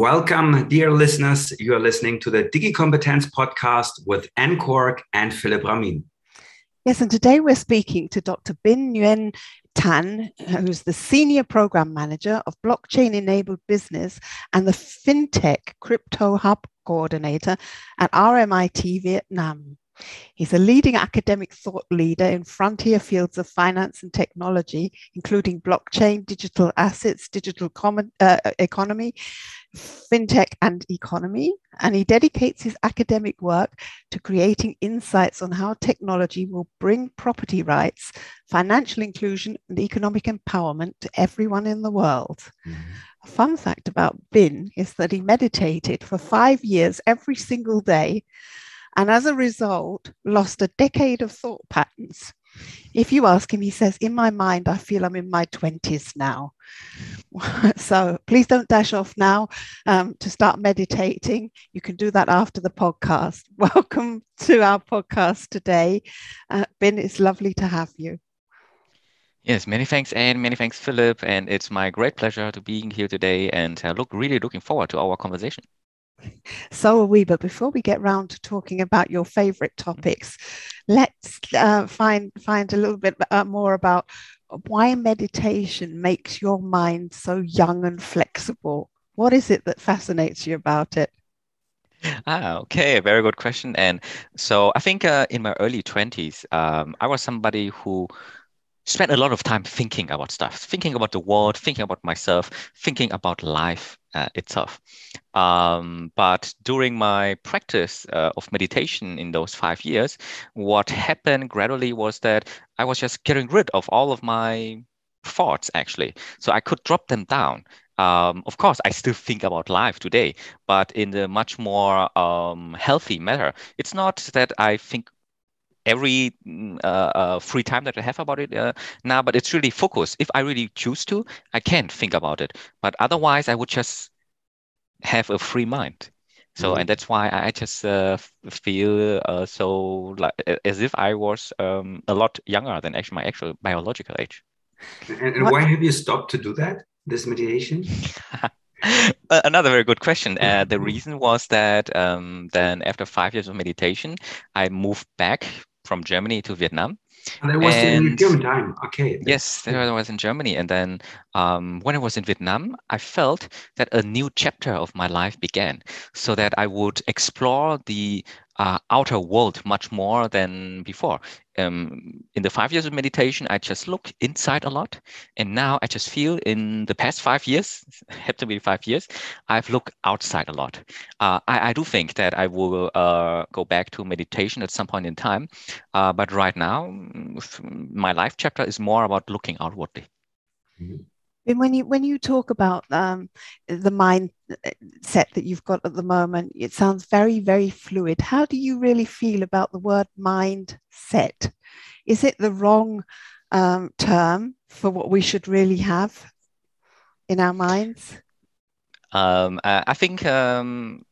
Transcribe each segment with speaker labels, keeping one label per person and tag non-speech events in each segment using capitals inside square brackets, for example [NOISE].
Speaker 1: Welcome, dear listeners. You are listening to the DigiCompetence podcast with Anne Cork and Philip Ramin.
Speaker 2: Yes, and today we're speaking to Dr. Bin Nguyen Tan, who's the Senior Program Manager of Blockchain Enabled Business and the FinTech Crypto Hub Coordinator at RMIT Vietnam. He's a leading academic thought leader in frontier fields of finance and technology, including blockchain, digital assets, digital common, uh, economy, fintech, and economy. And he dedicates his academic work to creating insights on how technology will bring property rights, financial inclusion, and economic empowerment to everyone in the world. Mm-hmm. A fun fact about Bin is that he meditated for five years every single day and as a result, lost a decade of thought patterns. If you ask him, he says, In my mind, I feel I'm in my 20s now. [LAUGHS] so please don't dash off now um, to start meditating. You can do that after the podcast. [LAUGHS] Welcome to our podcast today. Uh, Bin, it's lovely to have you.
Speaker 3: Yes, many thanks, Anne. Many thanks, Philip. And it's my great pleasure to being here today and uh, look really looking forward to our conversation.
Speaker 2: So are we. But before we get round to talking about your favorite topics, let's uh, find find a little bit uh, more about why meditation makes your mind so young and flexible. What is it that fascinates you about it?
Speaker 3: Ah, okay, very good question. And so I think uh, in my early 20s, um, I was somebody who spent a lot of time thinking about stuff, thinking about the world, thinking about myself, thinking about life uh, itself. Um, but during my practice uh, of meditation in those five years, what happened gradually was that I was just getting rid of all of my thoughts, actually. So I could drop them down. Um, of course, I still think about life today, but in a much more um, healthy manner. It's not that I think every mm, uh, uh, free time that I have about it uh, now, but it's really focused. If I really choose to, I can think about it. But otherwise, I would just have a free mind. So, mm-hmm. and that's why I just uh, feel uh, so like as if I was um, a lot younger than actually my actual biological age.
Speaker 1: And, and why have you stopped to do that? This meditation? [LAUGHS]
Speaker 3: Another very good question. Uh, the reason was that um, then after five years of meditation, I moved back from Germany to Vietnam.
Speaker 1: And was and, in German time. Okay.
Speaker 3: Yes, that was in Germany. And then um, when I was in Vietnam, I felt that a new chapter of my life began so that I would explore the uh, outer world much more than before. Um, in the five years of meditation, I just look inside a lot. And now I just feel in the past five years, [LAUGHS] have to be five years, I've looked outside a lot. Uh, I, I, do think that I will uh, go back to meditation at some point in time. Uh, but right now, my life chapter is more about looking outwardly.
Speaker 2: Mm-hmm. And when you when you talk about um, the mindset that you've got at the moment, it sounds very very fluid. How do you really feel about the word mindset? Is it the wrong um, term for what we should really have in our minds?
Speaker 3: Um, I think um,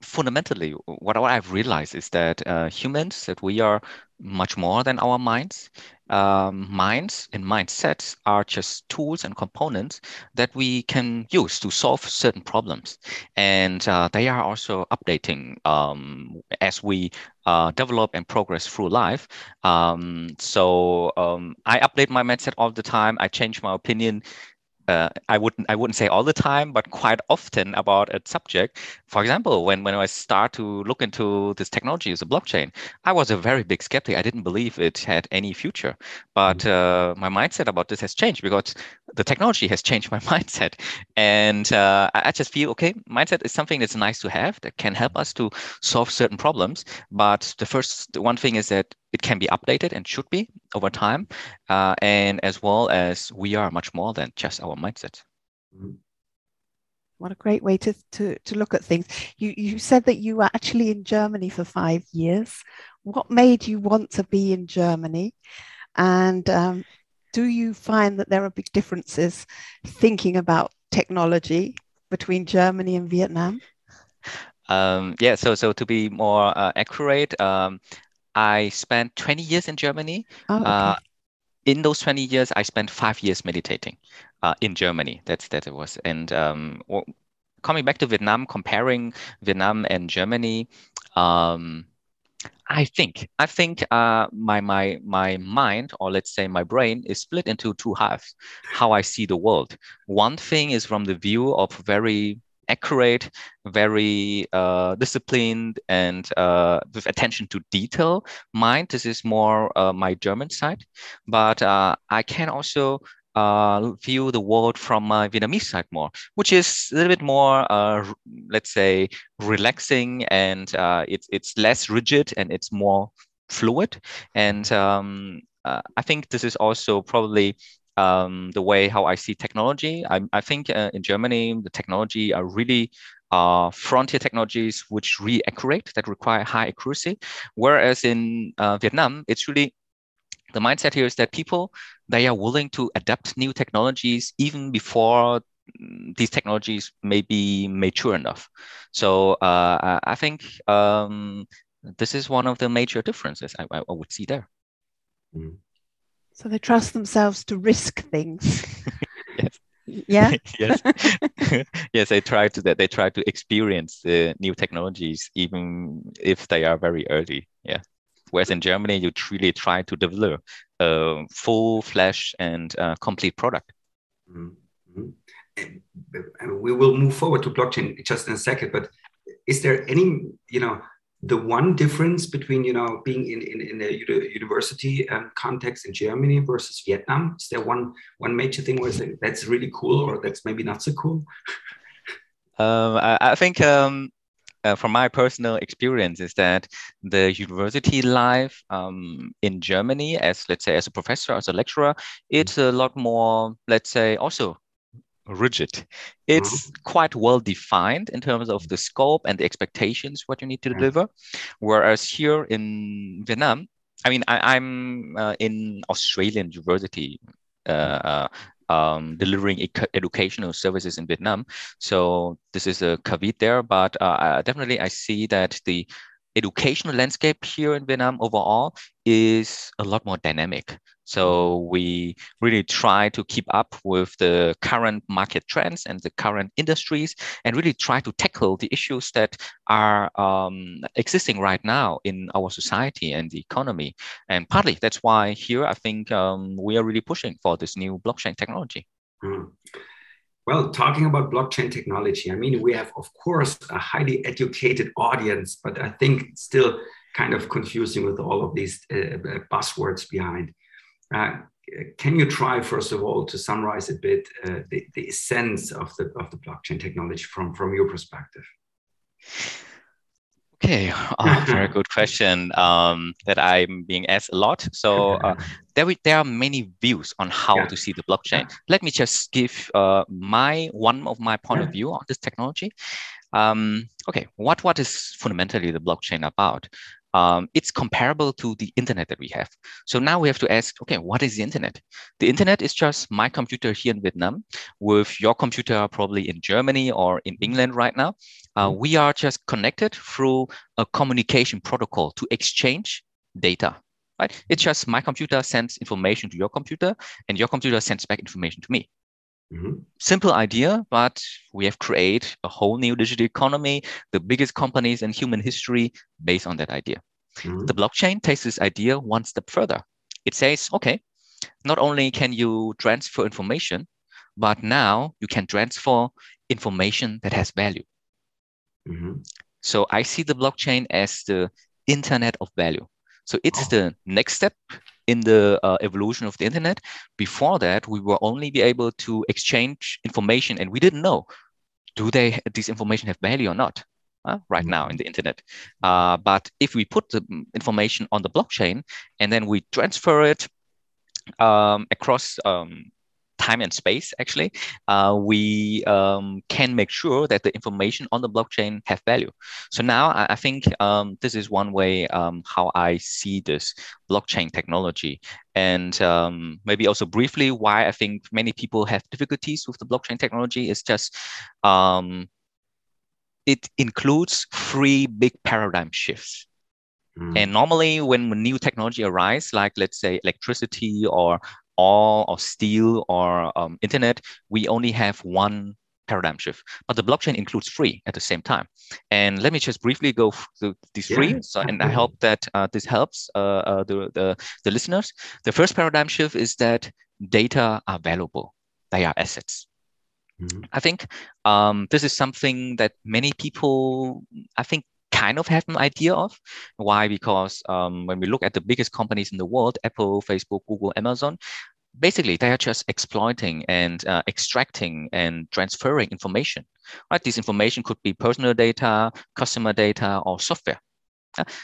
Speaker 3: fundamentally, what, what I've realized is that uh, humans, that we are much more than our minds. Um, minds and mindsets are just tools and components that we can use to solve certain problems. And uh, they are also updating um, as we uh, develop and progress through life. Um, so um, I update my mindset all the time. I change my opinion uh, I wouldn't I wouldn't say all the time, but quite often about a subject. For example, when when I start to look into this technology as a blockchain, I was a very big skeptic. I didn't believe it had any future. But mm-hmm. uh, my mindset about this has changed because the technology has changed my [LAUGHS] mindset, and uh, I just feel okay. Mindset is something that's nice to have that can help us to solve certain problems. But the first one thing is that it can be updated and should be over time, uh, and as well as we are much more than just our mindset.
Speaker 2: What a great way to, to, to look at things. You, you said that you were actually in Germany for five years. What made you want to be in Germany? And um, do you find that there are big differences thinking about technology between Germany and Vietnam?
Speaker 3: Um, yeah, so so to be more uh, accurate, um, I spent 20 years in Germany. Oh, okay. uh, in those 20 years, I spent five years meditating uh, in Germany. That's that it was. And um, coming back to Vietnam, comparing Vietnam and Germany, um, I think I think uh, my my my mind, or let's say my brain, is split into two halves. How I see the world. One thing is from the view of very accurate, very uh, disciplined, and uh, with attention to detail mind. This is more uh, my German side, but uh, I can also uh, view the world from my Vietnamese side more, which is a little bit more, uh, let's say, relaxing and it's it's less rigid and it's more fluid. And um, I think this is also probably um, the way how I see technology. I, I think uh, in Germany the technology are really uh, frontier technologies which really accurate that require high accuracy, whereas in uh, Vietnam it's really the mindset here is that people they are willing to adapt new technologies even before mm, these technologies may be mature enough. So uh, I think um, this is one of the major differences I, I would see there.
Speaker 2: Mm. So they trust themselves to risk things. [LAUGHS]
Speaker 3: yes.
Speaker 2: Yeah. [LAUGHS]
Speaker 3: yes. [LAUGHS] yes. They try to that. They try to experience the new technologies, even if they are very early. Yeah. Whereas in Germany, you truly try to develop a full flash and uh, complete product.
Speaker 1: Mm-hmm. We will move forward to blockchain just in a second, but is there any, you know, the one difference between, you know, being in, in, in a university um, context in Germany versus Vietnam? Is there one one major thing where that's really cool or that's maybe not so cool?
Speaker 3: Um, I, I, think um, uh, from my personal experience is that the university life um, in Germany, as let's say as a professor, as a lecturer, it's a lot more, let's say, also rigid. It's mm-hmm. quite well defined in terms of the scope and the expectations what you need to yeah. deliver. Whereas here in Vietnam, I mean, I, am uh, in Australian university uh, uh, um, delivering educational services in Vietnam. So this is a caveat there, but uh, definitely I see that the educational landscape here in Vietnam overall is a lot more dynamic. So we really try to keep up with the current market trends and the current industries and really try to tackle the issues that are um, existing right now in our society and the economy. And partly that's why here I think um, we are really pushing for this new blockchain technology. Mm.
Speaker 1: Well, talking about blockchain technology, I mean, we have, of course, a highly educated audience, but I think still kind of confusing with all of these uh, uh, buzzwords behind. Uh, can you try, first of all, to summarize a bit uh, the, the essence of the, of the blockchain technology from, from your perspective?
Speaker 3: Okay, oh, [LAUGHS] very good question um, that I'm being asked a lot. So uh, there, there are many views on how yeah. to see the blockchain. Let me just give uh, my one of my point of view on this technology. Um, okay, what what is fundamentally the blockchain about? Um, it's comparable to the internet that we have. So now we have to ask, okay, what is the internet? The internet is just my computer here in Vietnam with your computer probably in Germany or in England right now. Uh, mm-hmm. we are just connected through a communication protocol to exchange data. Right? It's just my computer sends information to your computer and your computer sends back information to me. Mm-hmm. Simple idea, but we have created a whole new digital economy, the biggest companies in human history based on that idea. Mm-hmm. The blockchain takes this idea one step further. It says, okay, not only can you transfer information, but now you can transfer information that has value. Mm-hmm. So I see the blockchain as the internet of value. So it's oh. the next step in the uh, evolution of the internet. Before that, we will only be able to exchange information, and we didn't know do they this information have value or not. Uh, right now in the internet. Uh, but if we put the information on the blockchain and then we transfer it um, across um, time and space, actually, uh, we um, can make sure that the information on the blockchain have value. So now I, I think um, this is one way um, how I see this blockchain technology. And um, maybe also briefly why I think many people have difficulties with the blockchain technology is just um, it includes three big paradigm shifts. Mm. And normally, when new technology arises, like let's say electricity or oil or steel or um, internet, we only have one paradigm shift. But the blockchain includes three at the same time. And let me just briefly go through these yeah, three. So, and I hope that uh, this helps uh, uh, the, the, the listeners. The first paradigm shift is that data are valuable. They are assets. Mm-hmm. I think um, this is something that many people, I think, kind of have an idea of. Why? Because um, when we look at the biggest companies in the world, Apple, Facebook, Google, Amazon, basically they are just exploiting and uh, extracting and transferring information. Right? This information could be personal data, customer data, or software.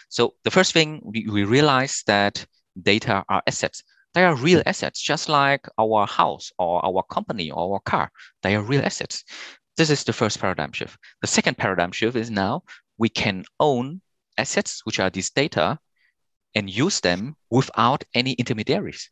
Speaker 3: So the first thing we, we realize that data are assets. They are real assets, just like our house or our company or our car. They are real assets. This is the first paradigm shift. The second paradigm shift is now we can own assets, which are these data, and use them without any intermediaries.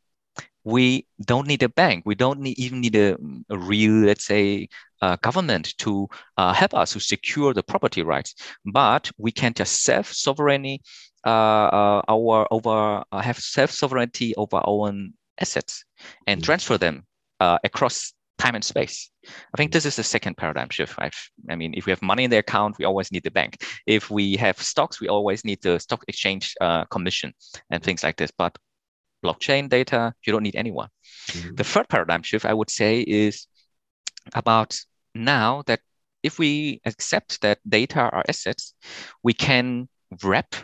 Speaker 3: We don't need a bank. We don't need, even need a, a real, let's say, uh, government to uh, help us to secure the property rights. But we can just self sovereignty, uh, uh, our over uh, have self sovereignty over our own assets and mm. transfer them uh, across time and space. I think this is the second paradigm shift. I've, I mean, if we have money in the account, we always need the bank. If we have stocks, we always need the stock exchange uh, commission and things like this. But blockchain data, you don't need anyone. Mm-hmm. The third paradigm shift, I would say, is about now that if we accept that data are assets, we can wrap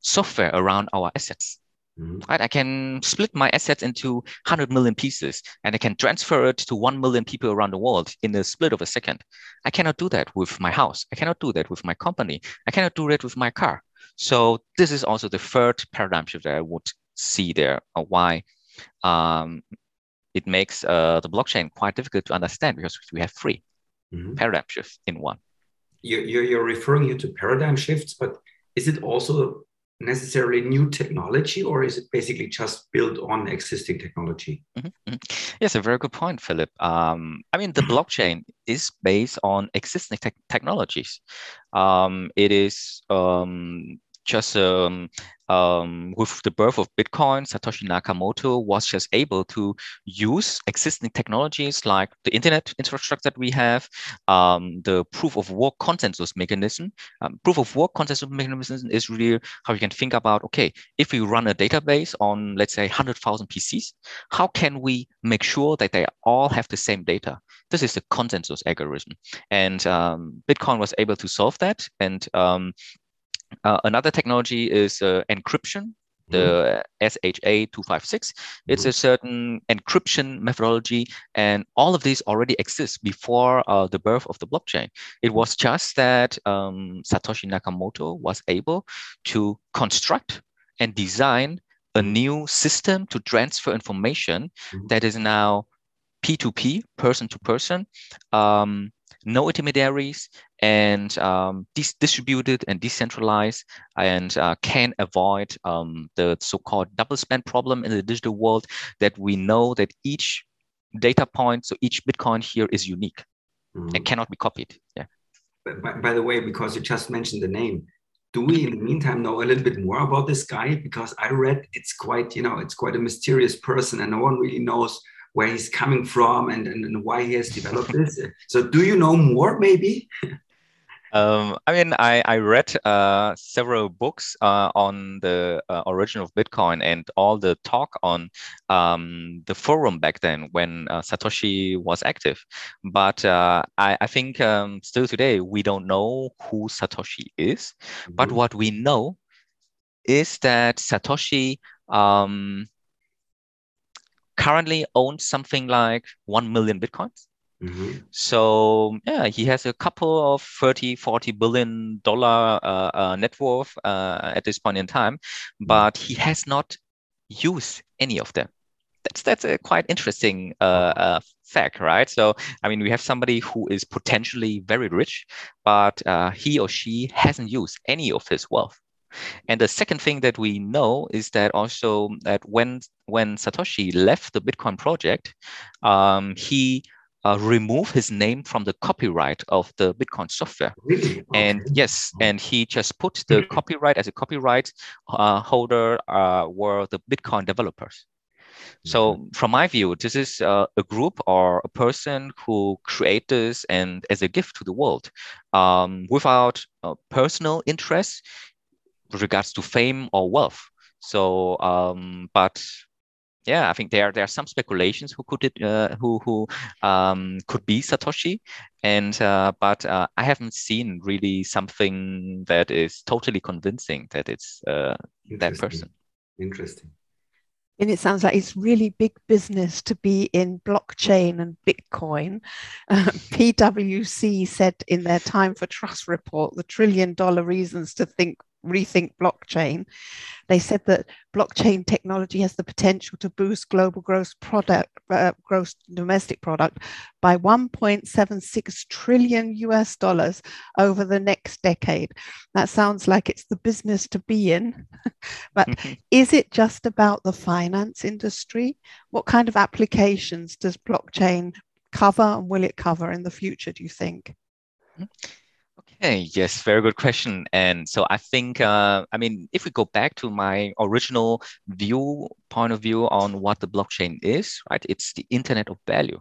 Speaker 3: software around our assets. Mm-hmm. Right? I can split my assets into 100 million pieces and I can transfer it to 1 million people around the world in a split of a second. I cannot do that with my house. I cannot do that with my company. I cannot do that with my car. So this is also the third paradigm shift that I would see there, uh, why um, it makes uh, the blockchain quite difficult to understand because we have 3 mm-hmm. paradigm shifts in one.
Speaker 1: You're, you're referring here to paradigm shifts, but is it also necessarily new technology or is it basically just built on existing technology? Mm -hmm.
Speaker 3: yes a very good point philip. Um, i mean the [CLEARS THROAT] blockchain is based on existing te technologies. Um, it is um, just um, um, with the birth of Bitcoin, Satoshi Nakamoto was just able to use existing technologies like the internet infrastructure that we have, um, the proof of work consensus mechanism. Um, proof of work consensus mechanism is really how you can think about, okay, if we run a database on, let's say, 100,000 PCs, how can we make sure that they all have the same data? This is the consensus algorithm. And um, Bitcoin was able to solve that. And um, uh, another technology is uh, encryption, the mm-hmm. SHA 256. It's mm-hmm. a certain encryption methodology, and all of these already exist before uh, the birth of the blockchain. It was just that um, Satoshi Nakamoto was able to construct and design a new system to transfer information mm-hmm. that is now P2P, person to person, um, no intermediaries, and um, dis- distributed and decentralized and uh, can avoid um, the so-called double spend problem in the digital world that we know that each data point, so each Bitcoin here is unique mm-hmm. and cannot be copied. Yeah.
Speaker 1: By, by the way, because you just mentioned the name, do we in the meantime know a little bit more about this guy? Because I read it's quite, you know, it's quite a mysterious person and no one really knows where he's coming from and, and, and why he has developed this. [LAUGHS] So do you know more maybe?
Speaker 3: Um, I mean, I, I read uh, several books uh, on the uh, origin of Bitcoin and all the talk on um, the forum back then when uh, Satoshi was active. But uh, I, I think um, still today, we don't know who Satoshi is. Mm-hmm. But what we know is that Satoshi um, currently owns something like 1 million Bitcoins. Mm-hmm. So yeah, he has a couple of 30, 40 billion dollar uh, uh, net worth uh, at this point in time, but he has not used any of them. That's that's a quite interesting uh, uh, fact, right? So I mean, we have somebody who is potentially very rich, but uh, he or she hasn't used any of his wealth. And the second thing that we know is that also that when when Satoshi left the Bitcoin project, um, he uh, remove his name from the copyright of the Bitcoin software. Really? Okay. And yes, and he just put the copyright as a copyright uh, holder uh, were the Bitcoin developers. So
Speaker 1: Mm-hmm.
Speaker 3: from my view, this is uh, a group or a person who create this and as a gift to the world, um, without uh, personal interest regards to fame or wealth. So, um, but yeah, I think there there are some speculations who could it uh, who who um, could be Satoshi, and uh, but uh, I haven't seen really something that is totally convincing that it's uh, that person.
Speaker 1: Interesting.
Speaker 2: And it sounds like it's really big business to be in blockchain and Bitcoin. [LAUGHS] Uh, PwC said in their Time for Trust report, the trillion dollar reasons to think rethink blockchain. They said that blockchain technology has the potential to boost global gross product, uh, gross domestic product by 1.76 trillion US dollars over the next decade. That sounds like it's the business to be in. [LAUGHS] but is it just about the finance industry? What kind of applications does blockchain cover and will it cover in the future, do you think?
Speaker 3: Yes, very good question. And so I think, uh, I mean, if we go back to my original view, point of view on what the blockchain is, right? It's the internet of value.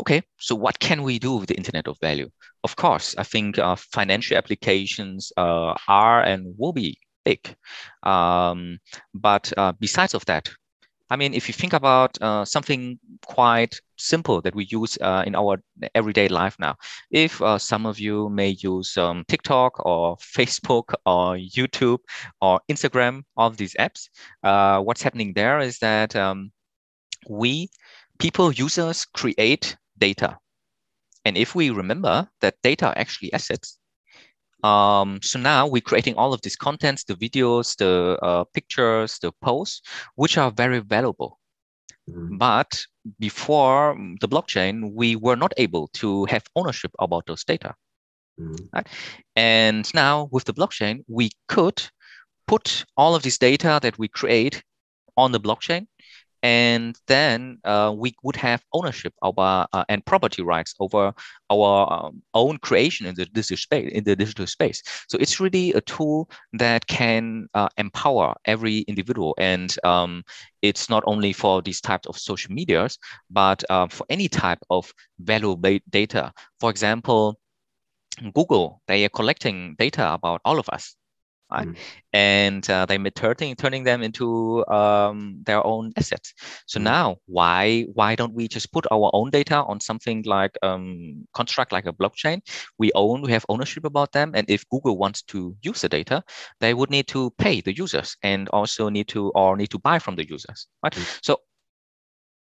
Speaker 3: Okay, so what can we do with the internet of value? Of course, I think uh, financial applications uh, are and will be big. Um, but uh, besides of that, I mean, if you think about uh, something quite simple that we use uh, in our everyday life now, if uh, some of you may use um, TikTok or Facebook or YouTube or Instagram, all of these apps, uh, what's happening there is that um, we, people, users create data. And if we remember that data are actually assets, um, so now we're creating all of these contents, the videos, the uh, pictures, the posts, which are very valuable.
Speaker 1: Mhm.
Speaker 3: But before the blockchain, we were not able to have ownership about those data.
Speaker 1: Mhm.
Speaker 3: And now with the blockchain, we could put all of this data that we create on the blockchain. And then uh, we would have ownership over uh, and property rights over our um, own creation in the digital space. In the digital space, so it's really a tool that can uh, empower every individual, and um, it's not only for these types of social medias, but uh, for any type of valuable data. For example, Google, they are collecting data about all of us, right?
Speaker 1: Mm.
Speaker 3: And uh, they turning turning them into um, their own assets. So
Speaker 1: Mm.
Speaker 3: now, why why don't we just put our own data on something like um, construct like a blockchain? We own, we have ownership about them, and if Google wants to use the data, they would need to pay the users and also need to or need to buy from the users, right?
Speaker 1: Mm.
Speaker 3: So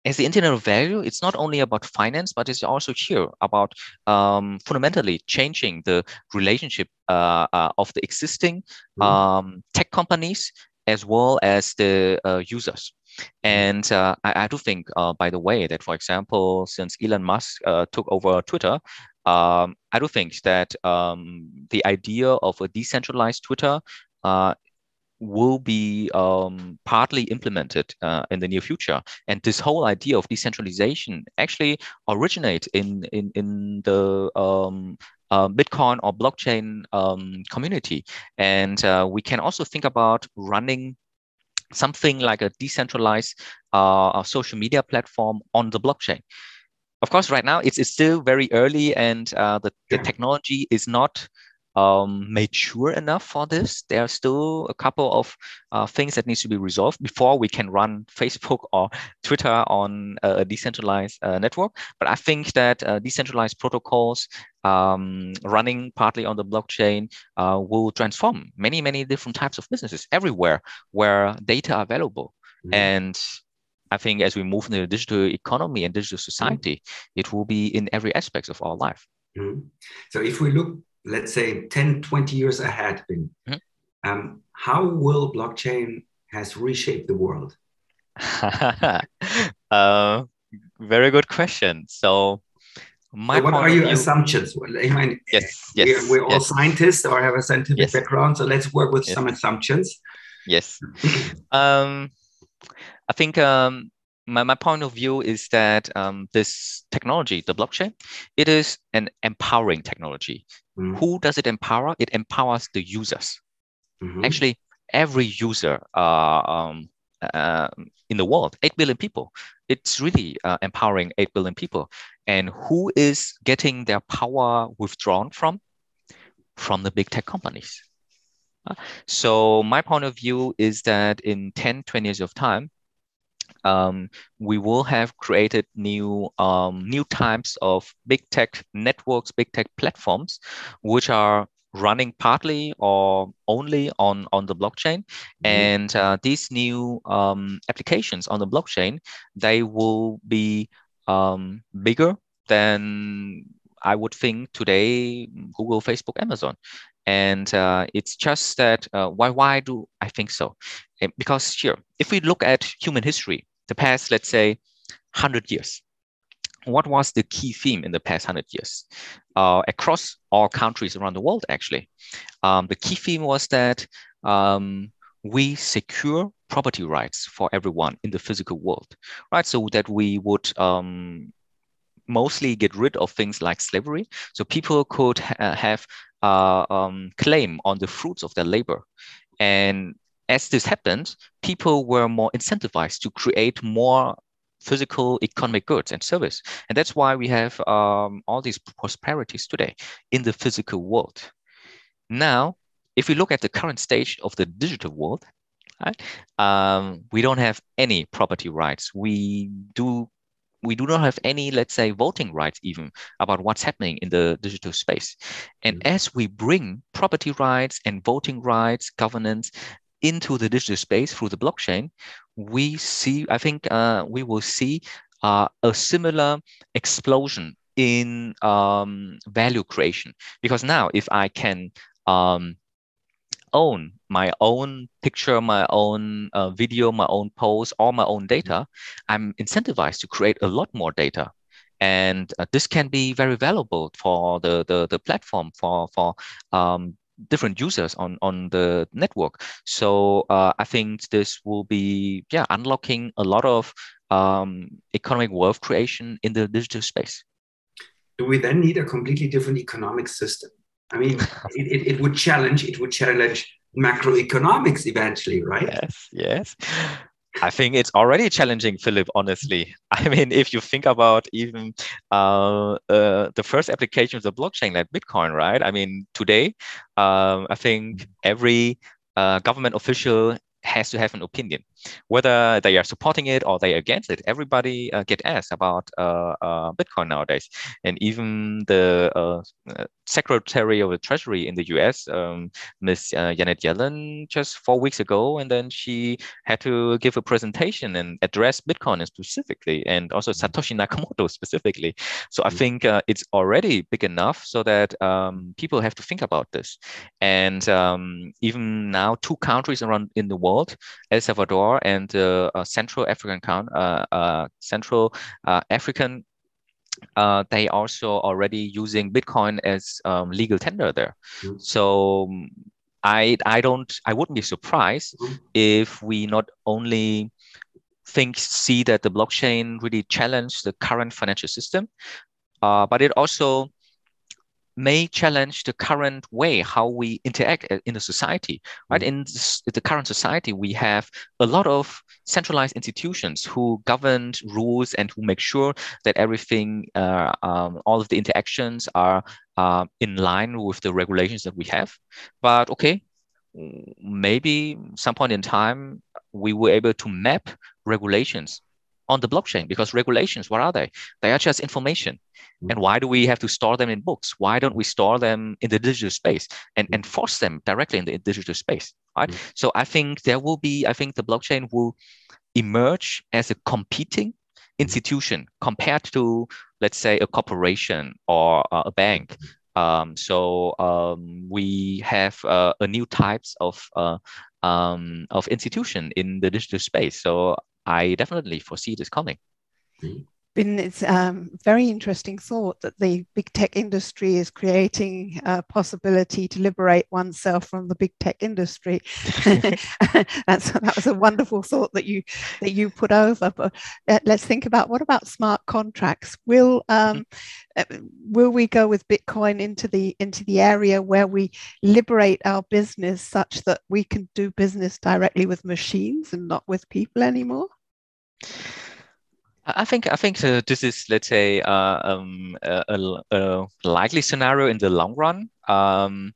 Speaker 3: as the internet of value, it's not only about finance, but it's also here about um, fundamentally changing the relationship uh, uh, of the existing
Speaker 1: Mhm.
Speaker 3: um, tech companies as well as the uh, users. And uh, I, I do think, uh, by the way, that for example, since Elon Musk uh, took over Twitter, um, I do think that um, the idea of a decentralized Twitter uh, will be um, partly implemented uh, in the near future. And this whole idea of decentralization actually originates in in in the um, uh, Bitcoin or blockchain um, community. And uh, we can also think about running something like a decentralized uh, social media platform on the blockchain. Of course, right now it's, it's still very early and uh, the, the technology is not um, mature enough for this. There are still a couple of uh, things that needs to be resolved before we can run [LAUGHS] Facebook or Twitter on a decentralized uh, network. But I think that uh, decentralized protocols um, running partly on the blockchain uh, will transform many, many different types of businesses everywhere where data are available.
Speaker 1: Mhm.
Speaker 3: And I think as we move into the digital economy and digital society, it will be in every aspect of our life.
Speaker 1: Mhm. So if we look, let's say 10, 20 years ahead, Bin,
Speaker 3: Mhm.
Speaker 1: um, how will blockchain has reshaped the world? [LAUGHS]
Speaker 3: uh, very good question. So, my
Speaker 1: So what are your
Speaker 3: view,
Speaker 1: assumptions? Well, I mean,
Speaker 3: yes,
Speaker 1: we're,
Speaker 3: yes,
Speaker 1: we're all
Speaker 3: yes,
Speaker 1: scientists or have a scientific
Speaker 3: Yes.
Speaker 1: background, so let's work with some assumptions.
Speaker 3: yes. Um, I think um, my, my point of view is that um, this technology, the blockchain, it is an empowering technology.
Speaker 1: Mhm.
Speaker 3: Who does it empower? It empowers the users.
Speaker 1: Mhm.
Speaker 3: Actually, every user uh, um, uh, in the world, 8 billion people. It's really uh, empowering 8 billion people. And who is getting their power withdrawn from? From the big tech companies. Uh, so my point of view is that in 10, 20 years of time, um, we will have created new um, new types of big tech networks, big tech platforms, which are running partly or only on, on the blockchain. Mm-hmm. And uh, these new um, applications on the blockchain, they will be um, bigger than I would think today Google, Facebook, Amazon. And uh, it's just that uh, why why do I think so? Because here, if we look at human history, the past, let's say, hundred years, what was the key theme in the past 100 years? Uh, across all countries around the world actually. Um, the key theme was that um, we secure property rights for everyone in the physical world right? So that we would um, mostly get rid of things like slavery. So people could ha- have uh, um, claim on the fruits of their labor. And as this happened, people were more incentivized to create more physical economic goods and service. And that's why we have um, all these prosperities today in the physical world. Now, if we look at the current stage of the digital world, right, um, we don't have any property rights. We do we do not have any, let's say, voting rights even about what's happening in the digital space. And mm-hmm. as we bring property rights and voting rights, governance into the digital space through the blockchain, we see, I think uh, we will see uh, a similar explosion in um, value creation. Because now, if I can um, own my own picture, my own uh, video, my own post, all my own data, I'm incentivized to create a lot more data. And uh, this can be very valuable for the, the, the platform, for, for um, different users on on the network. So uh, I think this will be yeah unlocking a lot of um, economic wealth creation in the digital space.
Speaker 1: Do we then need a completely different economic system? I mean, [LAUGHS] it, it, it would challenge it would challenge macroeconomics eventually, right?
Speaker 3: Yes, yes. I think it's already challenging, Philip, honestly. [LAUGHS] I mean, if you think about even uh, uh, the first application of the blockchain like Bitcoin, right? I mean, today, um, I think every uh, government official has to have an opinion, whether they are supporting it or they are against it. Everybody uh, get asked about uh, uh, Bitcoin nowadays, and even the Secretary of the Treasury in the U.S., um, Miss uh, Janet Yellen, just four weeks ago, and then she had to give a presentation and address Bitcoin specifically, and also mm-hmm. Satoshi Nakamoto specifically. So I mm-hmm. think it's already big enough so that um, people have to think about this, and um, even now, two countries around in the world El Salvador and uh, uh, Central African uh, Central African uh, they also already using Bitcoin as um, legal tender there. Mm-hmm. So I I don't I wouldn't be surprised mm-hmm. if we not only think see that the blockchain really challenge the current financial system, uh, but it also may challenge the current way how we interact in the society right mm. in the current society we have a lot of centralized institutions who govern rules and who make sure that everything uh, um, all of the interactions are uh, in line with the regulations that we have but okay maybe some point in time we were able to map regulations on the blockchain because regulations, what are they? They are just information. Mm-hmm. And why do we have to store them in books? Why don't we store them in the digital space and mm-hmm. enforce them directly in the digital space? Right. Mm-hmm. So I think there will be, I think the blockchain will emerge as a competing mm-hmm. institution compared to, let's say, a corporation or a bank. Mm-hmm. Um, so um, we have uh, a new types of uh, um, of institution in the digital space. So I definitely foresee this coming.
Speaker 2: Bin it's um, very interesting thought that the big tech industry is creating a possibility to liberate oneself from the big tech industry. [LAUGHS] That's that was a wonderful thought that you that you put over. But uh, let's think about what about smart contracts? Will um, uh, will we go with Bitcoin into the into the area where we liberate our business such that we can do business directly with machines and not with people anymore?
Speaker 3: I think I think uh, this is let's say uh, um, a, a, likely scenario in the long run. Um,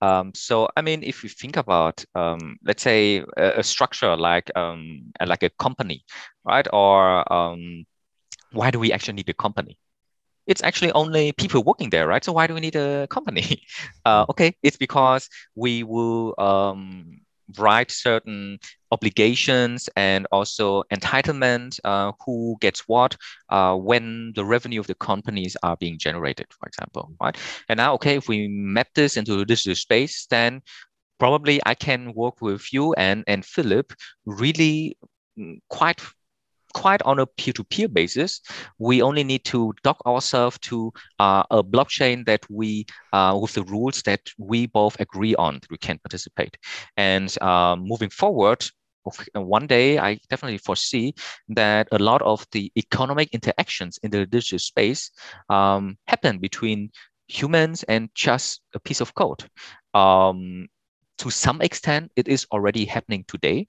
Speaker 3: um, so I mean, if you think about um, let's say a, a structure like um, like a company, right? Or um, why do we actually need a company? It's actually only people working there, right? So why do we need a company? [LAUGHS] Uh, okay, it's because we will write certain obligations and also entitlement, uh, who gets what, uh, when the revenue of the companies are being generated, for example, right? And now, okay, if we map this into digital space, then probably I can work with you and, and Philip really mm, quite quite on a peer-to-peer basis. We only need to dock ourselves to uh, a blockchain that we, uh, with the rules that we both agree on, that we can participate. And uh, moving forward, one day I definitely foresee that a lot of the economic interactions in the digital space um, happen between humans and just a piece of code. Um, to some extent, it is already happening today.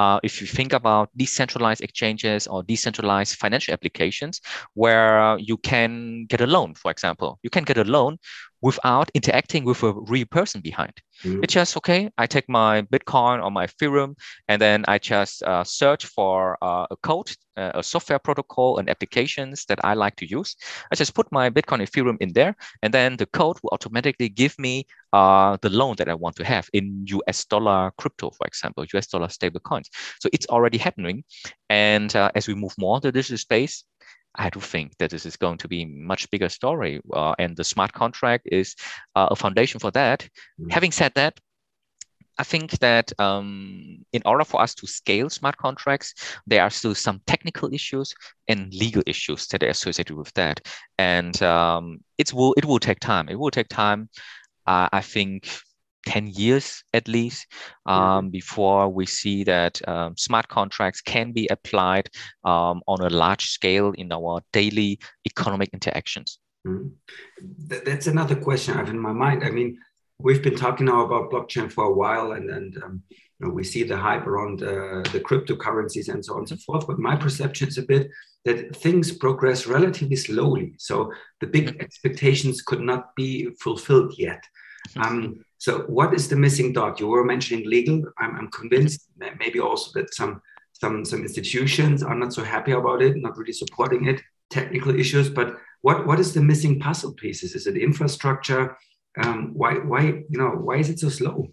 Speaker 3: Uh, if you think about decentralized exchanges or decentralized financial applications where you can get a loan, for example, you can get a loan without interacting with a real person behind. Mm-hmm. It's just okay. I take my Bitcoin or my Ethereum, and then I just uh, search for uh, a code, uh, a software protocol, and applications that I like to use. I just put my Bitcoin Ethereum in there, and then the code will automatically give me uh, the loan that I want to have in US dollar crypto, for example, US dollar stable coins. So it's already happening. And uh, as we move more to digital space, I do think that this is going to be much bigger story, uh, and the smart contract is uh, a foundation for that. Mm-hmm. Having said that, I think that um, in order for us to scale smart contracts, there are still some technical issues and legal issues that are associated with that, and um, it will it will take time. It will take time. Uh, I think 10 years at least um, mm-hmm. before we see that um, smart contracts can be applied um, on a large scale in our daily economic interactions.
Speaker 1: Mm-hmm. That's another question I have in my mind. I mean, we've been talking now about blockchain for a while, and, and um, you know, we see the hype around uh, the cryptocurrencies and so on and so forth. But my perception is a bit that things progress relatively slowly. So the big mm-hmm. expectations could not be fulfilled yet. Um, so what is the missing dot? You were mentioning legal. I'm, I'm convinced maybe also that some some some institutions are not so happy about it, not really supporting it. Technical issues, but what what is the missing puzzle pieces? Is it infrastructure? Um, why why you know why is it so slow?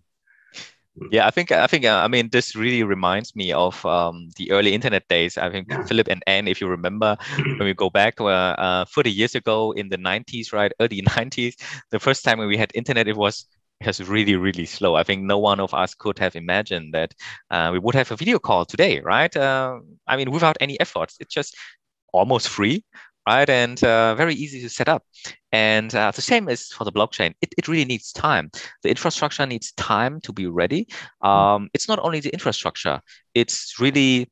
Speaker 3: Yeah, I think I think uh, I mean this really reminds me of um, the early internet days. I think yeah. Philip and Anne, if you remember, when we go back to uh, uh, 30 years ago in the 90s, right, early [LAUGHS] 90s, the first time when we had internet, it was was really, really slow. I think no one of us could have imagined that uh, we would have a video call today, right? Uh, I mean, without any efforts, it's just almost free, right? And uh, very easy to set up. And uh, the same is for the blockchain. It, it really needs time. The infrastructure needs time to be ready. Hmm. Um, it's not only the infrastructure, it's really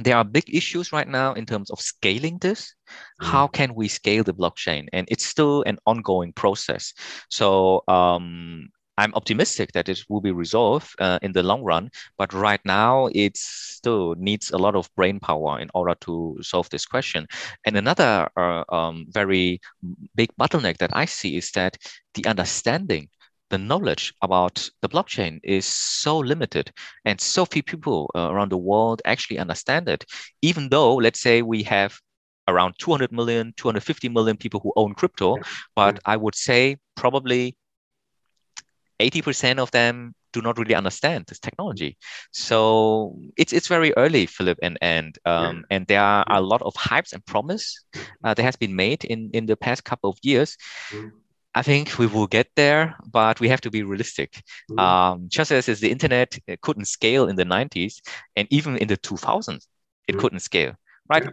Speaker 3: there are big issues right now in terms of scaling this. Mm. How can we scale the blockchain? And it's still an ongoing process. So um, I'm optimistic that it will be resolved uh, in the long run. But right now, it still needs a lot of brain power in order to solve this question. And another uh, um, very big bottleneck that I see is that the understanding the knowledge about the blockchain is so limited and so few people uh, around the world actually understand it even though let's say we have around 200 million 250 million people who own crypto but i would say probably 80% of them do not really understand this technology. So it's it's very early, Philip, and and um, yeah. and there are a lot of hypes and promise uh, that has been made in in the past couple of years. Mm. I think we will get there, but we have to be realistic. Mm-hmm. Um, just as, as the internet couldn't scale in the 90s and even in the 2000s, it mm-hmm. couldn't scale, right?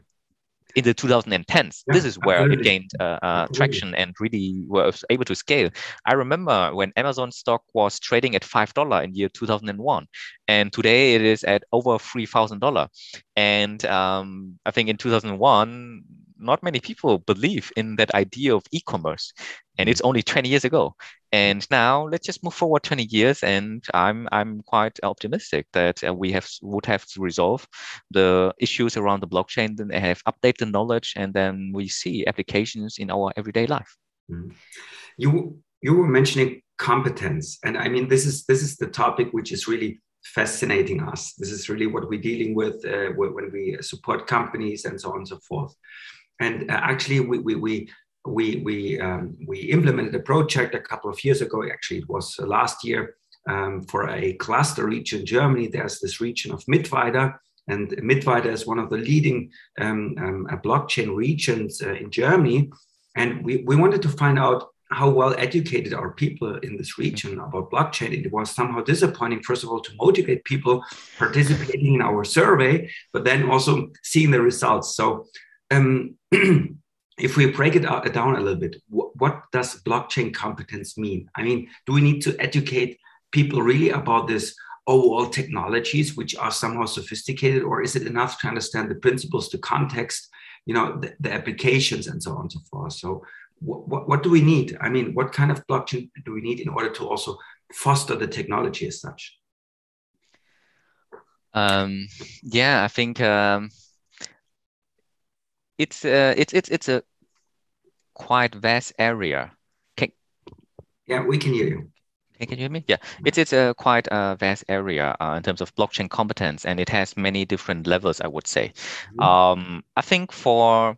Speaker 3: In the 2010s. Yeah, this is where absolutely. it gained uh, uh, traction and really was able to scale. I remember when Amazon stock was trading at five dollar in year 2001, and today it is at over three thousand dollar. And um, I think in 2001 not many people believe in that idea of e-commerce and it's only 20 years ago. And now let's just move forward 20 years and i'm i'm quite optimistic that uh, we have would have to resolve the issues around the blockchain then have update the knowledge and then we see applications in our everyday life. Mm.
Speaker 1: you you were mentioning competence and i mean this is this is the topic which is really fascinating us. This is really what we're dealing with uh, when we support companies and so on and so forth. And uh, actually, we, we, we we we um, we implemented a project a couple of years ago. Actually, it was uh, last year um, for a cluster region in Germany. There's this region of Mittweida, and Mittweida is one of the leading um, um, uh, blockchain regions uh, in Germany. And we, we wanted to find out how well educated are people in this region about blockchain. It was somehow disappointing, first of all, to motivate people participating in our survey, but then also seeing the results. So um, [CLEARS THROAT] if we break it down a little bit, what, does blockchain competence mean? I mean, do we need to educate people really about this overall technologies, which are somehow sophisticated, or is it enough to understand the principles, the context, you know, the, the applications, and so on and so forth? So, what, what do we need? I mean, what kind of blockchain do we need in order to also foster the technology as such?
Speaker 3: Um, yeah, I think. Um it's uh, it's it's it's a quite vast area. Can,
Speaker 1: yeah, we can hear you.
Speaker 3: Can, you hear me? Yeah, it's it's a quite a vast area uh, in terms of blockchain competence, and it has many different levels. I would say. Mm-hmm. Um, I think for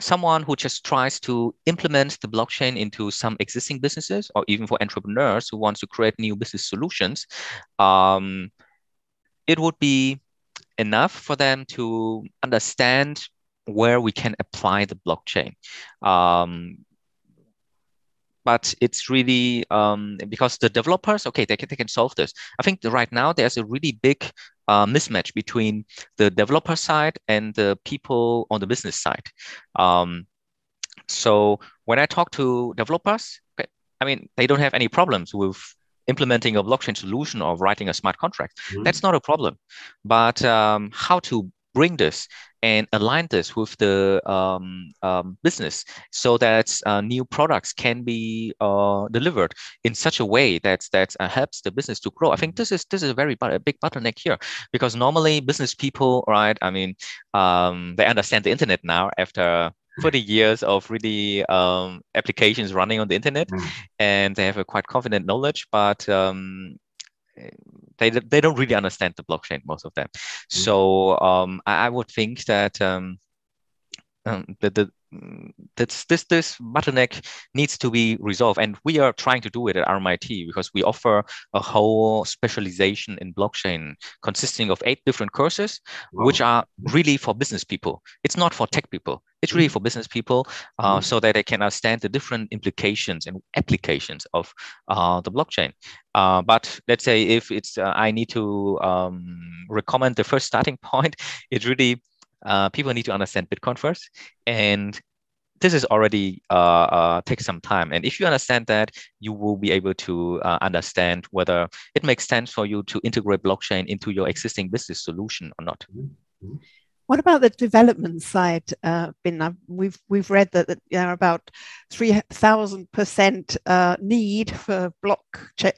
Speaker 3: someone who just tries to implement the blockchain into some existing businesses, or even for entrepreneurs who want to create new business solutions, um, it would be enough for them to understand where we can apply the blockchain. Um, but it's really um, because the developers, okay, they can, they can solve this. I think right now there's a really big uh, mismatch between the developer side and the people on the business side. Um, so when I talk to developers, okay, I mean, they don't have any problems with implementing a blockchain solution or writing a smart contract. Mm-hmm. That's not a problem. But um, how to bring this and align this with the um, um, business so that uh, new products can be uh, delivered in such a way that that uh, helps the business to grow. I think this is this is a very a big bottleneck here because normally business people, right? I mean, um, they understand the internet now after 40 years of really um, applications running on the internet mm. and they have a quite confident knowledge but um, they they don't really understand the blockchain most of them mm-hmm. so um, I, I, would think that um, um, the, the that's this this bottleneck needs to be resolved and we are trying to do it at RMIT because we offer a whole specialization in blockchain consisting of eight different courses wow. which are really for business people it's not for tech people it's really for business people uh, mm-hmm. so that they can understand the different implications and applications of uh, the blockchain uh, but let's say if it's uh, i need to um, recommend the first starting [LAUGHS] point it's really uh, people need to understand Bitcoin first. And this is already uh, uh, takes some time. And if you understand that, you will be able to uh, understand whether it makes sense for you to integrate blockchain into your existing business solution or not. Mm-hmm.
Speaker 2: What about the development side, uh? We've we've read that, that there are about three thousand percent uh, need for block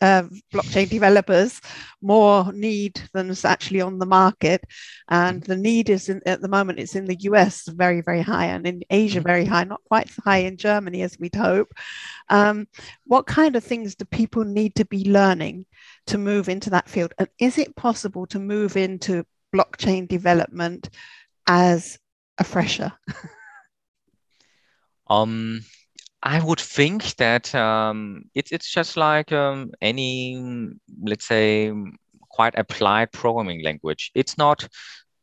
Speaker 2: uh, blockchain developers, more need than is actually on the market, and the need is in, at the moment it's in the US very very high, and in Asia very high, not quite so high in Germany as we'd hope. Um, what kind of things do people need to be learning to move into that field, and is it possible to move into blockchain development as a fresher? [LAUGHS]
Speaker 3: um, I would think that um, it's it's just like um, any, let's say, quite applied programming language. It's not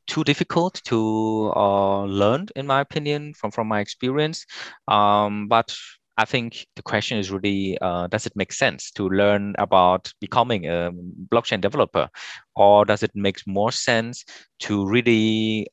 Speaker 3: too difficult to uh, learn, in my opinion, from from my experience. Um, but I think the question is really, uh, does it make sense to learn about becoming a blockchain developer, or does it make more sense to really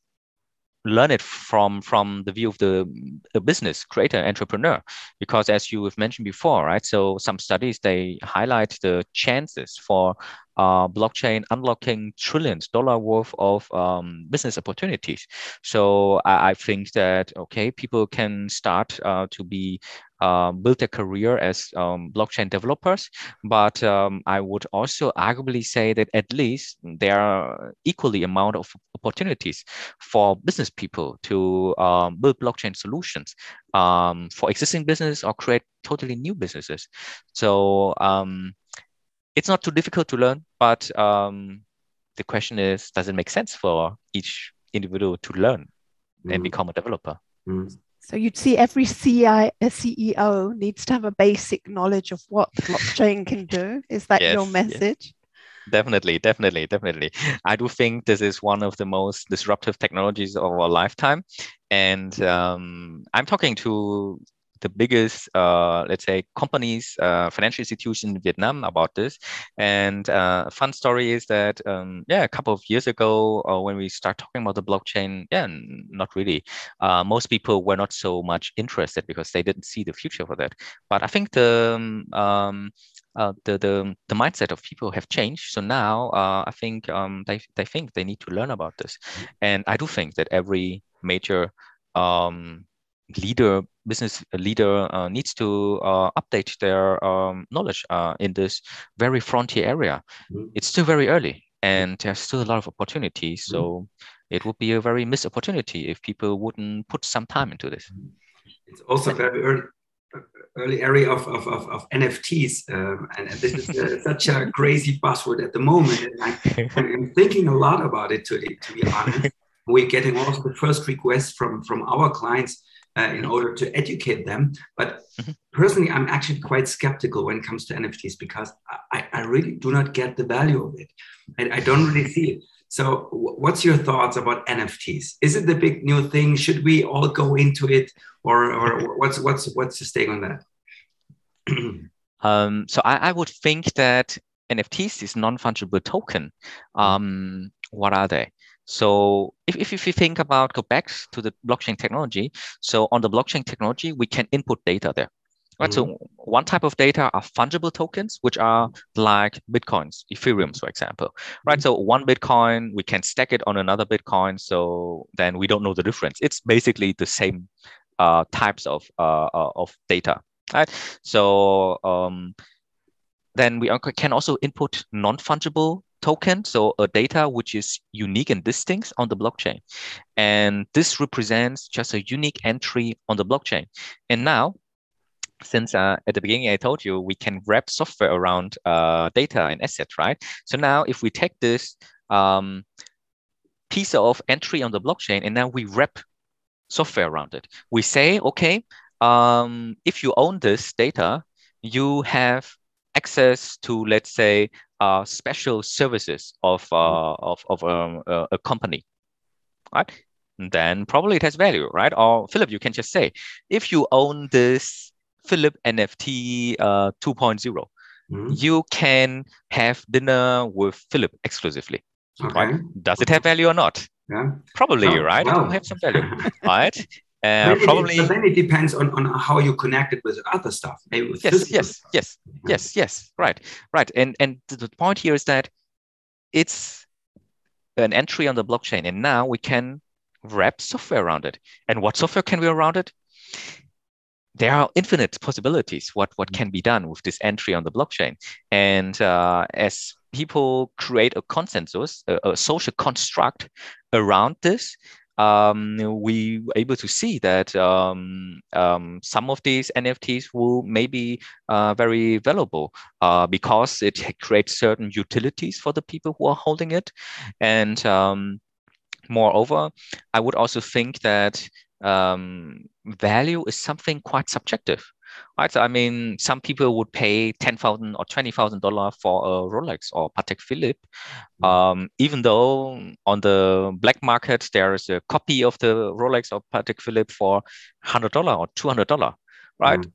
Speaker 3: learn it from from the view of the, the business creator entrepreneur because as you have mentioned before right so some studies they highlight the chances for uh, blockchain unlocking trillions dollar worth of um, business opportunities so I, I, think that okay people can start uh, to be uh, build a career as um, blockchain developers. But um, I would also arguably say that at least there are equally amount of opportunities for business people to um, build blockchain solutions um, for existing business or create totally new businesses. So um, it's not too difficult to learn, but um, the question is, does it make sense for each individual to learn mm. and become a developer?
Speaker 2: Mm. So you'd see every CI, CEO needs to have a basic knowledge of what blockchain can do. Is that yes, your message? Yes.
Speaker 3: Definitely, definitely, definitely. I do think this is one of the most disruptive technologies of our lifetime. And um, I'm talking to the biggest, uh, let's say, companies, uh, financial institutions in Vietnam about this. And uh, fun story is that, um, yeah, a couple of years ago, uh, when we start talking about the blockchain, yeah, not really. Uh, most people were not so much interested because they didn't see the future for that. But I think the um, um uh, the, the the mindset of people have changed. So now uh, I think um, they, they think they need to learn about this, and I do think that every major um, leader business leader uh, needs to uh, update their um, knowledge uh, in this very frontier area. Mm-hmm. It's still very early and there's still a lot of opportunities. So mm-hmm. it would be a very missed opportunity if people wouldn't put some time into this. Mm-hmm.
Speaker 1: It's also very early, early area of, of, of, of NFTs. Um, and this is uh, [LAUGHS] such a crazy buzzword at the moment. And I, am thinking a lot about it, to, to be honest. [LAUGHS] We're getting also the first requests from, from our clients uh, in order to educate them. But mm-hmm. personally, I'm actually quite skeptical when it comes to NFTs because I, I really do not get the value of it. I, I don't really see it. So, what's your thoughts about NFTs? Is it the big new thing? Should we all go into it, or, or what's what's what's your take on
Speaker 3: that? [CLEARS THROAT] um, so, I, I would think that NFTs is non-fungible token. Um, what are they? So if, if, if you think about, go back to the blockchain technology. So on the blockchain technology, we can input data there. Right. Mm-hmm. So one type of data are fungible tokens, which are like Bitcoins, Ethereum, for example. Right. Mm-hmm. So one Bitcoin, we can stack it on another Bitcoin. So then we don't know the difference. It's basically the same uh, types of uh, uh of data. Right. So um, then we can also input non-fungible token, so a data which is unique and distinct on the blockchain. And this represents just a unique entry on the blockchain. And now, since uh, at the beginning I told you we can wrap software around uh, data and assets, right? So now if we take this um, piece of entry on the blockchain and now we wrap software around it, we say, okay, um, if you own this data, you have access to, let's say, uh, special services of, uh, mm-hmm. of, of um, uh, a company, right? then probably it has value, right? Or Philip, you can just say, if you own this Philip NFT uh, 2.0, mm-hmm. you can have dinner with Philip exclusively. Okay. Right? Does it have value or not? Yeah. Probably, oh, right? It will have some value, [LAUGHS] right?
Speaker 1: Uh, probably. Then it depends on, on how you connect it with other stuff. Maybe with
Speaker 3: yes, yes, yes, yes, yes. Right, right. And and the point here is that it's an entry on the blockchain, and now we can wrap software around it. And what software can we around it? There are infinite possibilities. What what can be done with this entry on the blockchain? And uh, as people create a consensus, a, a social construct around this, um, we were able to see that um, um, some of these NFTs will maybe uh, very valuable uh, because it creates certain utilities for the people who are holding it. And um, moreover, I would also think that um, value is something quite subjective right? So, I mean, some people would pay ten thousand or twenty thousand dollar for a Rolex or Patek Philippe, mm. um, even though on the black market there is a copy of the Rolex or Patek Philippe for hundred dollar or two hundred dollar, right? Mm.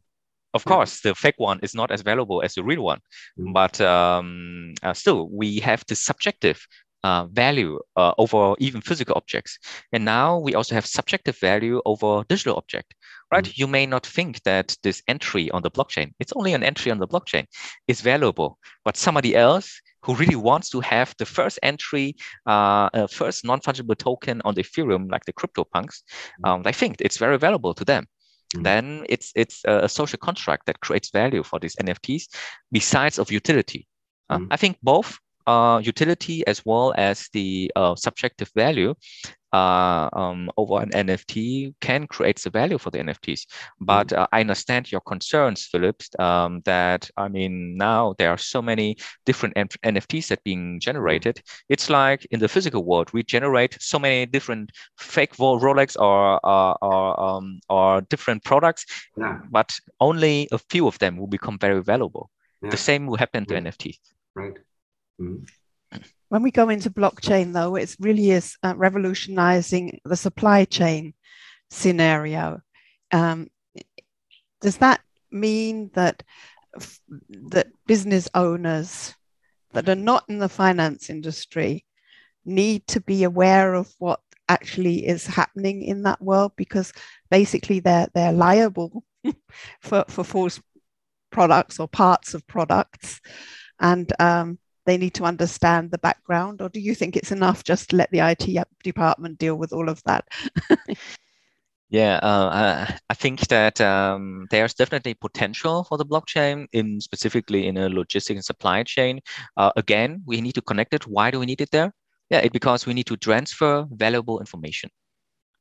Speaker 3: Of course, the fake one is not as valuable as the real one, mm. but um, uh, still we have the subjective uh, value uh, over even physical objects. And now we also have subjective value over digital object, right? Mm-hmm. You may not think that this entry on the blockchain, it's only an entry on the blockchain, is valuable, but somebody else who really wants to have the first entry, uh, uh, first non-fungible token on the Ethereum, like the CryptoPunks, mm-hmm. um, I think it's very valuable to them. Mm-hmm. Then it's it's a social contract that creates value for these NFTs, besides of utility. Uh, mm-hmm. I think both uh, utility as well as the uh, subjective value uh, um, over an NFT can create the value for the NFTs. But mm-hmm. uh, I understand your concerns, Phillips, um, that I mean, now there are so many different NFTs that being generated. It's like in the physical world, we generate so many different fake Rolex or, uh, or, um, or different products, yeah. but only a few of them will become very valuable. Yeah. The same will happen to
Speaker 1: yeah.
Speaker 3: NFTs.
Speaker 1: Right. Mm.
Speaker 2: When we go into blockchain, though, it really is uh, revolutionizing the supply chain scenario. Um, does that mean that that business owners that are not in the finance industry need to be aware of what actually is happening in that world because basically they're they're liable [LAUGHS] for for false products or parts of products and um, they need to understand the background, or do you think it's enough just to let the IT department deal with all of that? [LAUGHS]
Speaker 3: Yeah, uh, I think that um, there's definitely potential for the blockchain in specifically in a logistic and supply chain. Uh, again, we need to connect it. Why do we need it there? Yeah, it because we need to transfer valuable information.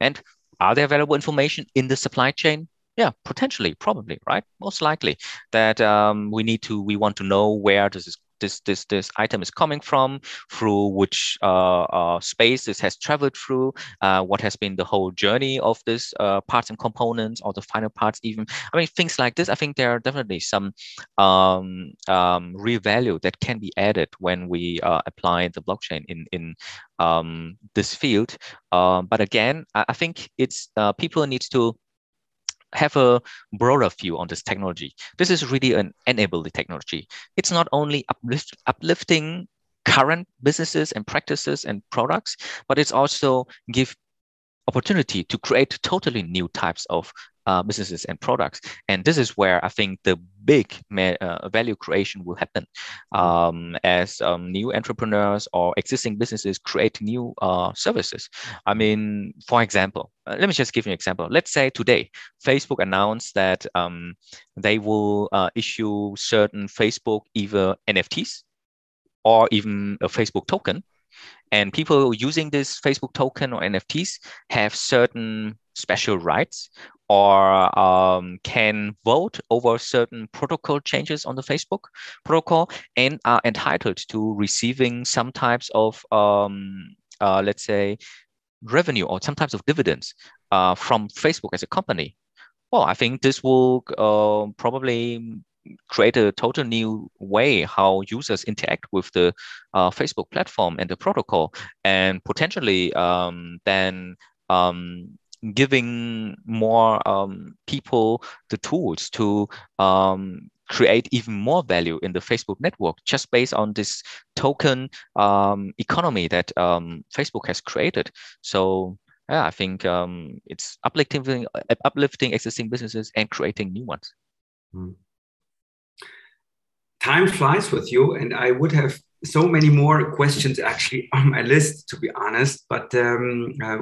Speaker 3: And are there valuable information in the supply chain? Yeah, potentially, probably, right? Most likely that um, we need to, we want to know where this this this this item is coming from, through which uh, uh, space this has traveled through, uh, what has been the whole journey of this uh, parts and components, or the final parts even. I mean, things like this. I think there are definitely some um, um, real value that can be added when we uh, apply the blockchain in in um, this field. Uh, but again, I, I think it's people need to have a broader view on this technology. This is really an enabling technology. It's not only uplift, uplifting current businesses and practices and products, but it's also give opportunity to create totally new types of uh, businesses and products. And this is where I think the big uh, value creation will happen um, as um, new entrepreneurs or existing businesses create new uh, services. I mean, for example, uh, let me just give you an example. Let's say today, Facebook announced that um, they will uh, issue certain Facebook either NFTs or even a Facebook token and people using this Facebook token or NFTs have certain special rights or um, can vote over certain protocol changes on the Facebook protocol and are entitled to receiving some types of, um, uh, let's say, revenue or some types of dividends uh, from Facebook as a company. Well, I think this will uh, probably create a total new way how users interact with the uh, Facebook platform and the protocol, and potentially um, then um, giving more um, people the tools to um, create even more value in the Facebook network just based on this token um, economy that um, Facebook has created. So yeah, I think um, it's uplifting, uplifting existing businesses and creating new ones. Mm
Speaker 1: time flies with you, and I would have so many more questions actually on my list, to be honest. But um, uh,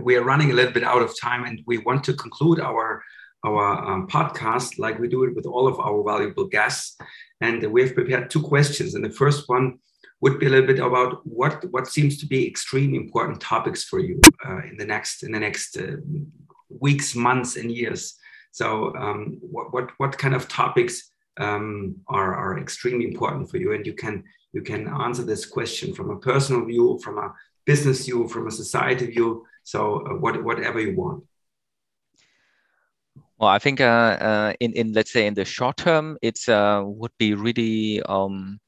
Speaker 1: we are running a little bit out of time, and we want to conclude our our um, podcast like we do it with all of our valuable guests. And we have prepared two questions, and the first one would be a little bit about what what seems to be extremely important topics for you uh, in the next in the next uh, weeks, months, and years. So, um, what, what what kind of topics um, are, are extremely important for you. And you can you can answer this question from a personal view from a business view from a society view. So uh, what, whatever you want.
Speaker 3: Well i think uh, uh, in, in let's say in the short term it's uh, would be really um,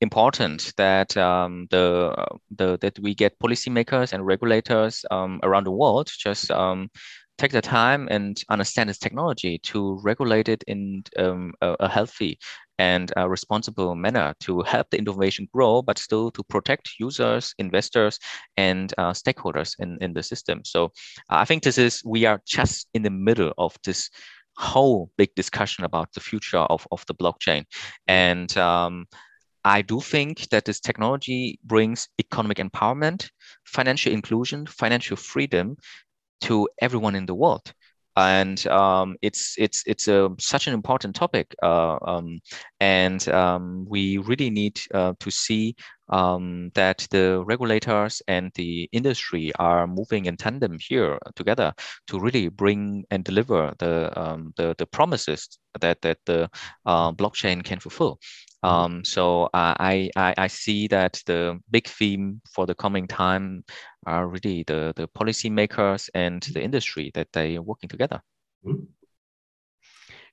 Speaker 3: important that um, the, the that we get policymakers and regulators um, around the world just um, take the time and understand this technology to regulate it in um, a, a, healthy and a responsible manner to help the innovation grow, but still to protect users, investors, and uh, stakeholders in, in the system. So uh, I think this is, we are just in the middle of this whole big discussion about the future of, of the blockchain. And um, I do think that this technology brings economic empowerment, financial inclusion, financial freedom to everyone in the world. And um, it's it's it's a, such an important topic, uh, um, and um, we really need uh, to see um, that the regulators and the industry are moving in tandem here together to really bring and deliver the um, the, the promises that that the uh, blockchain can fulfill. Mm-hmm. Um, so uh, I, I, I see that the big theme for the coming time are really the the policymakers and the industry that they are working together. Mm-hmm.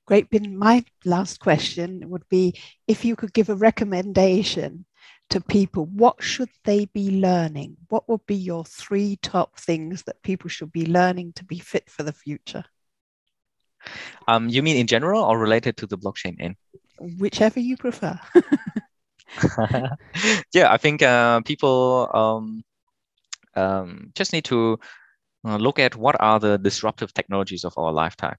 Speaker 2: Great. Bin, my last question would be if you could give a recommendation to people, what should they be learning? What would be your three top things that people should be learning to be fit for the future?
Speaker 3: Um, you mean in general or related to the blockchain in?
Speaker 2: Whichever you prefer. [LAUGHS] [LAUGHS]
Speaker 3: yeah, I think uh, people um, um, just need to uh, look at what are the disruptive technologies of our lifetime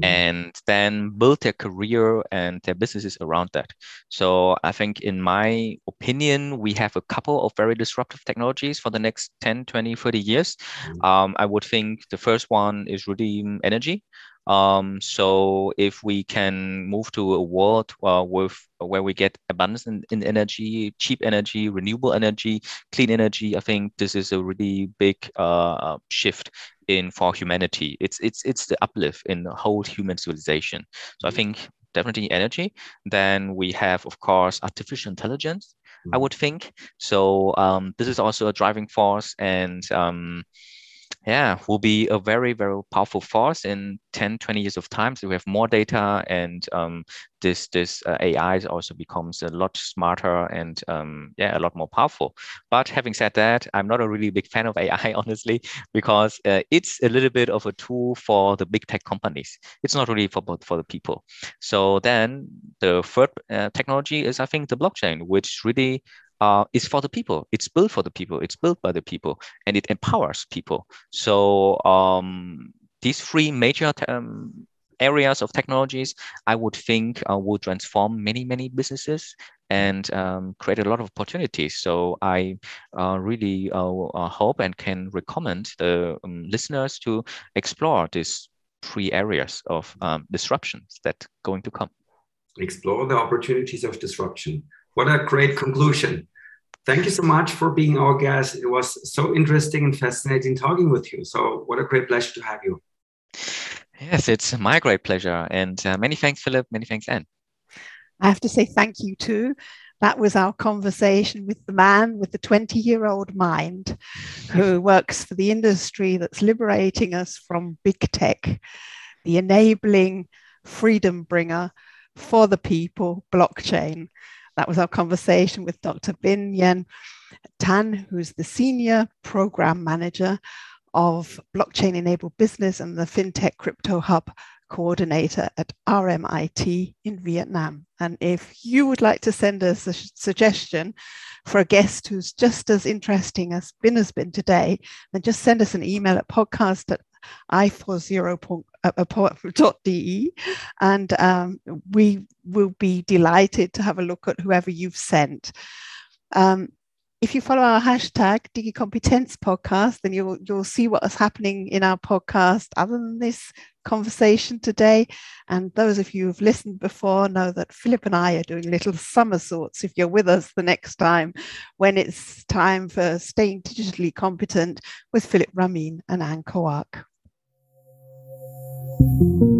Speaker 3: mm-hmm. and then build their career and their businesses around that so i think in my opinion we have a couple of very disruptive technologies for the next 10 20 30 years mm-hmm. um, i would think the first one is really energy um, so if we can move to a world uh, with where we get abundance in, in, energy, cheap energy, renewable energy, clean energy, I think this is a really big uh, shift in for humanity. It's it's it's the uplift in the whole human civilization. So I mm-hmm. think definitely energy. Then we have, of course, artificial intelligence. I mm-hmm. would think so. Um, this is also a driving force, and um, yeah, will be a very, very powerful force in 10, 20 years of time. So we have more data and um, this this uh, AI also becomes a lot smarter and um, yeah, a lot more powerful. But having said that, I'm not a really big fan of [LAUGHS] AI, honestly, because uh, it's a little bit of a tool for the big tech companies. It's not really for, for the people. So then the third uh, technology is, I think, the blockchain, which really uh, is for the people. It's built for the people. It's built by the people, and it empowers people. So um, these three major um, areas of technologies, I would think uh, will transform many many businesses and um, create a lot of opportunities. So I uh, really uh, uh hope and can recommend the um, listeners to explore these three areas of um, disruptions that going to come.
Speaker 1: Explore the opportunities of disruption. What a great conclusion. Thank you so much for being our guest. It was so interesting and fascinating talking with you. So, what a great pleasure to have you.
Speaker 3: Yes, it's my great pleasure. And uh, many thanks, Philip. Many thanks, Anne.
Speaker 2: I have to say thank you too. That was our conversation with the man with the 20 year old mind who [LAUGHS] works for the industry that's liberating us from big tech, the enabling freedom bringer for the people, blockchain. That was our conversation with Dr. Bin Yen Tan, who's the Senior Program Manager of Blockchain Enabled Business and the FinTech Crypto Hub coordinator at RMIT in Vietnam. And if you would like to send us a suggestion for a guest who's just as interesting as Bin has been today, then just send us an email at podcast at i40.de [LAUGHS] and um, we will be delighted to have a look at whoever you've sent. Um, if you follow our hashtag DigiCompetence podcast, then you'll you'll see what is happening in our podcast other than this conversation today. And those of you who've listened before know that Philip and I are doing little somersaults if you're with us the next time when it's time for staying digitally competent with Philip Ramin and Anne Coark. Thank you.